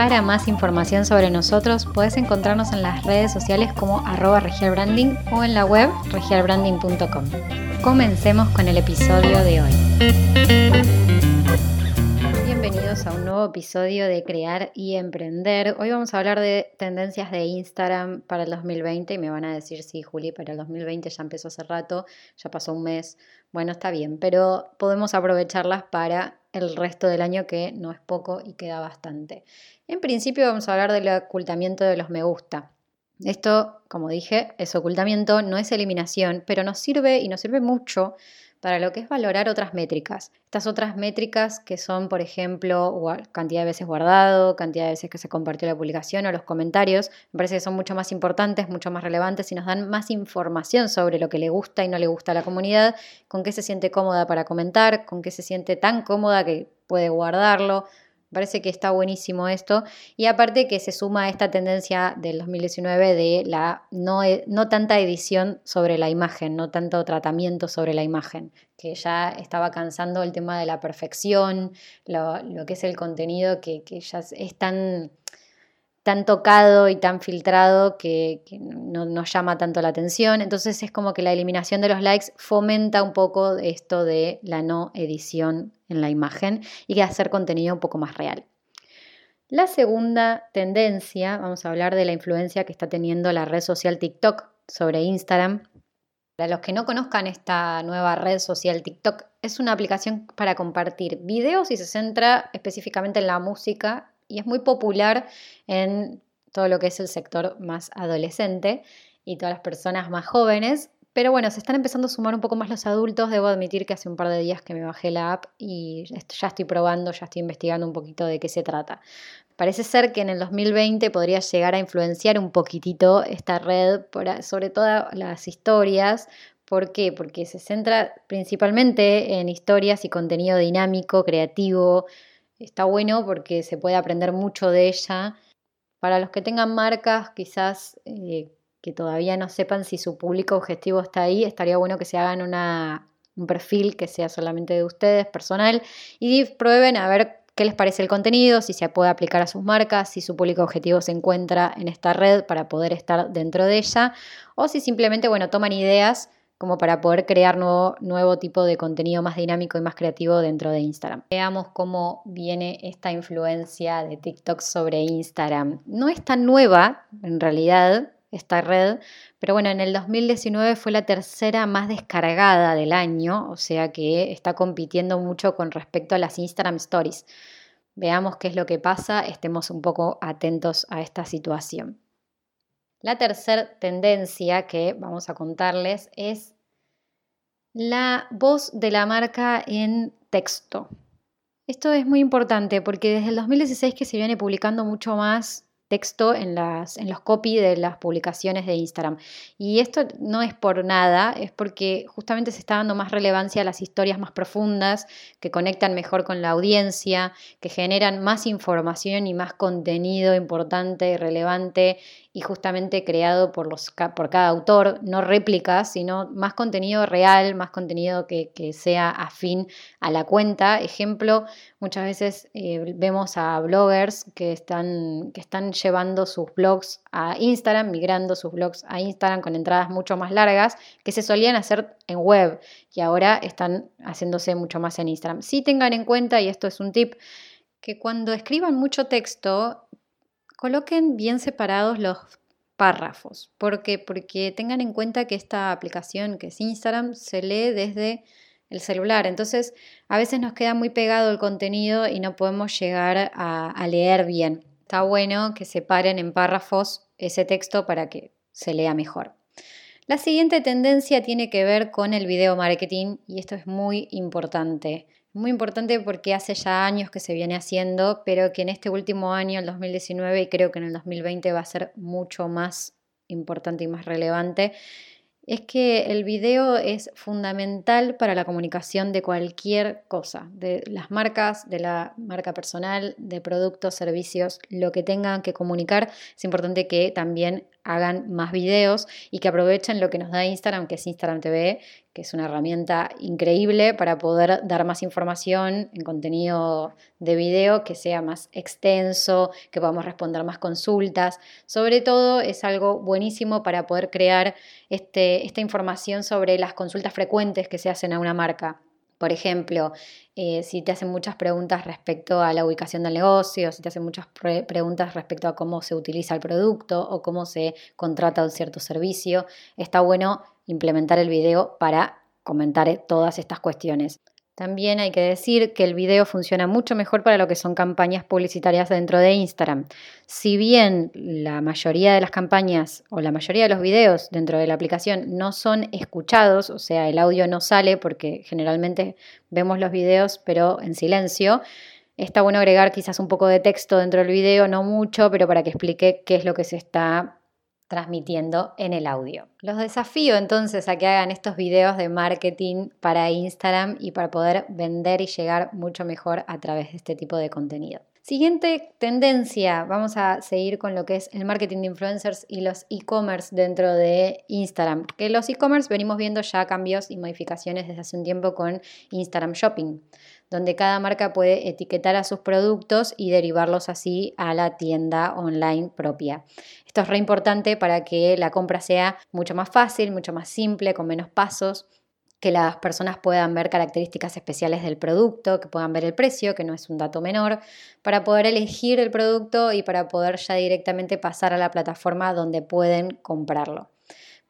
Para más información sobre nosotros puedes encontrarnos en las redes sociales como arroba regialbranding o en la web regialbranding.com. Comencemos con el episodio de hoy. Bienvenidos a un nuevo episodio de Crear y Emprender. Hoy vamos a hablar de tendencias de Instagram para el 2020 y me van a decir, sí, Juli, para el 2020 ya empezó hace rato, ya pasó un mes. Bueno, está bien, pero podemos aprovecharlas para el resto del año que no es poco y queda bastante. En principio vamos a hablar del ocultamiento de los me gusta. Esto, como dije, es ocultamiento, no es eliminación, pero nos sirve y nos sirve mucho para lo que es valorar otras métricas. Estas otras métricas que son, por ejemplo, cantidad de veces guardado, cantidad de veces que se compartió la publicación o los comentarios, me parece que son mucho más importantes, mucho más relevantes y nos dan más información sobre lo que le gusta y no le gusta a la comunidad, con qué se siente cómoda para comentar, con qué se siente tan cómoda que puede guardarlo, parece que está buenísimo esto. Y aparte que se suma a esta tendencia del 2019 de la no, e, no, tanta edición sobre la imagen, no tanto tratamiento sobre la imagen, que ya estaba cansando el tema de la perfección, lo, que es el contenido que, que ya es tan tan tocado y tan filtrado que, no nos llama tanto la atención. Entonces es como que la eliminación de los likes fomenta un poco esto de la no edición en la imagen y que hacer contenido un poco más real. La segunda tendencia, vamos a hablar de la influencia que está teniendo la red social TikTok sobre Instagram. Para los que no conozcan esta nueva red social TikTok, es una aplicación para compartir videos y se centra específicamente en la música y es muy popular en todo lo que es el sector más adolescente y todas las personas más jóvenes. Pero bueno, se están empezando a sumar un poco más los adultos. Debo admitir que hace un par de días que me bajé la app y ya estoy probando, ya estoy investigando un poquito de qué se trata. Parece ser que en el 2020 podría llegar a influenciar un poquitito esta red, sobre todo las historias. ¿Por qué? Porque se centra principalmente en historias y contenido dinámico, creativo, está bueno porque se puede aprender mucho de ella. Para los que tengan marcas, quizás eh, que todavía no sepan si su público objetivo está ahí, estaría bueno que se hagan un perfil que sea solamente de ustedes, personal, y prueben a ver qué les parece el contenido, si se puede aplicar a sus marcas, si su público objetivo se encuentra en esta red para poder estar dentro de ella, o si simplemente, bueno, toman ideas como para poder crear nuevo, nuevo tipo de contenido más dinámico y más creativo dentro de Instagram. Veamos cómo viene esta influencia de TikTok sobre Instagram. No es tan nueva, en realidad, esta red, pero bueno, en el 2019 fue la tercera más descargada del año, o sea que está compitiendo mucho con respecto a las Instagram Stories. Veamos qué es lo que pasa, estemos un poco atentos a esta situación. La tercera tendencia que vamos a contarles es la voz de la marca en texto. Esto es muy importante porque desde el 2016 que se viene publicando mucho más texto en, las, en los copy de las publicaciones de Instagram. Y esto no es por nada, es porque justamente se está dando más relevancia a las historias más profundas, que conectan mejor con la audiencia, que generan más información y más contenido importante y relevante y justamente creado por, los, por cada autor, no réplicas, sino más contenido real, más contenido que, sea afín a la cuenta. Ejemplo, muchas veces eh, vemos a bloggers que están, que están llevando sus blogs a Instagram, migrando sus blogs a Instagram con entradas mucho más largas que se solían hacer en web y ahora están haciéndose mucho más en Instagram. Sí tengan en cuenta, y esto es un tip, que cuando escriban mucho texto, coloquen bien separados los párrafos. ¿Por qué? Porque tengan en cuenta que esta aplicación que es Instagram se lee desde el celular. Entonces, a veces nos queda muy pegado el contenido y no podemos llegar a, leer bien. Está bueno que separen en párrafos ese texto para que se lea mejor. La siguiente tendencia tiene que ver con el video marketing y esto es muy importante. Muy importante porque hace ya años que se viene haciendo, pero que en este último año, el 2019, y creo que en el 2020 va a ser mucho más importante y más relevante, es que el video es fundamental para la comunicación de cualquier cosa, de las marcas, de la marca personal, de productos, servicios, lo que tengan que comunicar. Es importante que también hagan más videos y que aprovechen lo que nos da Instagram, que es Instagram TV, que es una herramienta increíble para poder dar más información en contenido de video que sea más extenso, que podamos responder más consultas. Sobre todo es algo buenísimo para poder crear este, esta información sobre las consultas frecuentes que se hacen a una marca. Por ejemplo, eh, si te hacen muchas preguntas respecto a la ubicación del negocio, si te hacen muchas preguntas respecto a cómo se utiliza el producto o cómo se contrata un cierto servicio, está bueno implementar el video para comentar todas estas cuestiones. También hay que decir que el video funciona mucho mejor para lo que son campañas publicitarias dentro de Instagram. Si bien la mayoría de las campañas o la mayoría de los videos dentro de la aplicación no son escuchados, o sea, el audio no sale porque generalmente vemos los videos pero en silencio, está bueno agregar quizás un poco de texto dentro del video, no mucho, pero para que explique qué es lo que se está transmitiendo en el audio. Los desafío entonces a que hagan estos videos de marketing para Instagram y para poder vender y llegar mucho mejor a través de este tipo de contenido. Siguiente tendencia, vamos a seguir con lo que es el marketing de influencers y los e-commerce dentro de Instagram. Que los e-commerce venimos viendo ya cambios y modificaciones desde hace un tiempo con Instagram Shopping donde cada marca puede etiquetar a sus productos y derivarlos así a la tienda online propia. Esto es re importante para que la compra sea mucho más fácil, mucho más simple, con menos pasos que las personas puedan ver características especiales del producto, que puedan ver el precio, que no es un dato menor, para poder elegir el producto y para poder ya directamente pasar a la plataforma donde pueden comprarlo.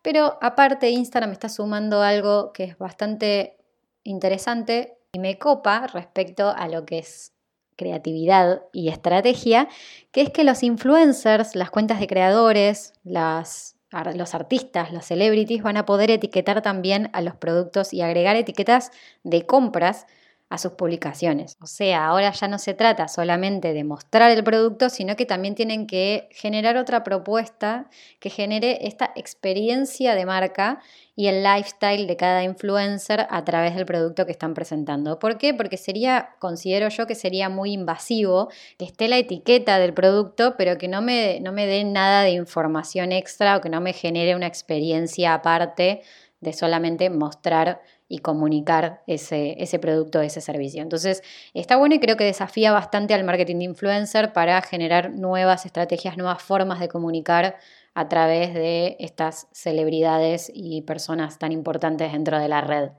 Pero aparte Instagram está sumando algo que es bastante interesante y me copa respecto a lo que es creatividad y estrategia, que es que los influencers, las cuentas de creadores, las, los artistas, los celebrities van a poder etiquetar también a los productos y agregar etiquetas de compras a sus publicaciones. O sea, ahora ya no se trata solamente de mostrar el producto, sino que también tienen que generar otra propuesta que genere esta experiencia de marca y el lifestyle de cada influencer a través del producto que están presentando. ¿Por qué? Porque sería, considero yo que sería muy invasivo que esté la etiqueta del producto, pero que no me, no me dé nada de información extra o que no me genere una experiencia aparte de solamente mostrar y comunicar ese, ese producto, ese servicio. Entonces, está bueno y creo que desafía bastante al marketing de influencer para generar nuevas estrategias, nuevas formas de comunicar a través de estas celebridades y personas tan importantes dentro de la red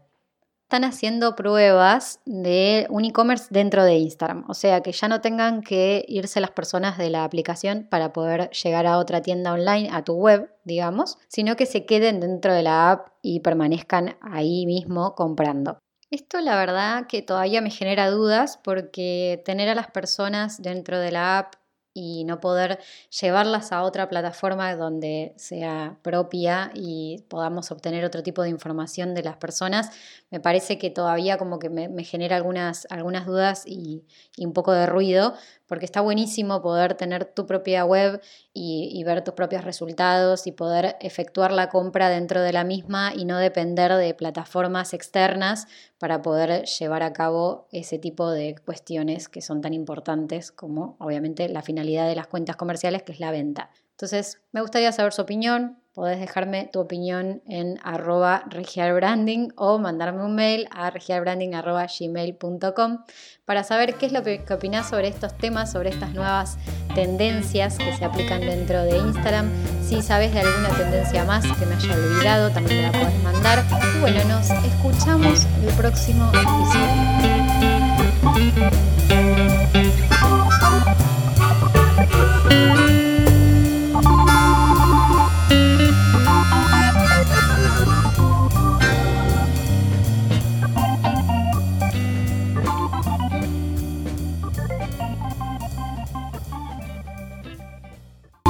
están haciendo pruebas de un e-commerce dentro de Instagram. O sea, que ya no tengan que irse las personas de la aplicación para poder llegar a otra tienda online, a tu web, digamos, sino que se queden dentro de la app y permanezcan ahí mismo comprando. Esto la verdad que todavía me genera dudas porque tener a las personas dentro de la app y no poder llevarlas a otra plataforma donde sea propia y podamos obtener otro tipo de información de las personas, me parece que todavía como que me, genera algunas, algunas dudas y, un poco de ruido, porque está buenísimo poder tener tu propia web y, ver tus propios resultados y poder efectuar la compra dentro de la misma y no depender de plataformas externas para poder llevar a cabo ese tipo de cuestiones que son tan importantes como obviamente la finalidad de las cuentas comerciales, que es la venta. Entonces, me gustaría saber su opinión. Podés dejarme tu opinión en arroba regialbranding o mandarme un mail a regialbranding.gmail.com para saber qué es lo que, opinás sobre estos temas, sobre estas nuevas tendencias que se aplican dentro de Instagram. Si sabes de alguna tendencia más que me haya olvidado, también me la puedes mandar. Y bueno, nos escuchamos el próximo episodio.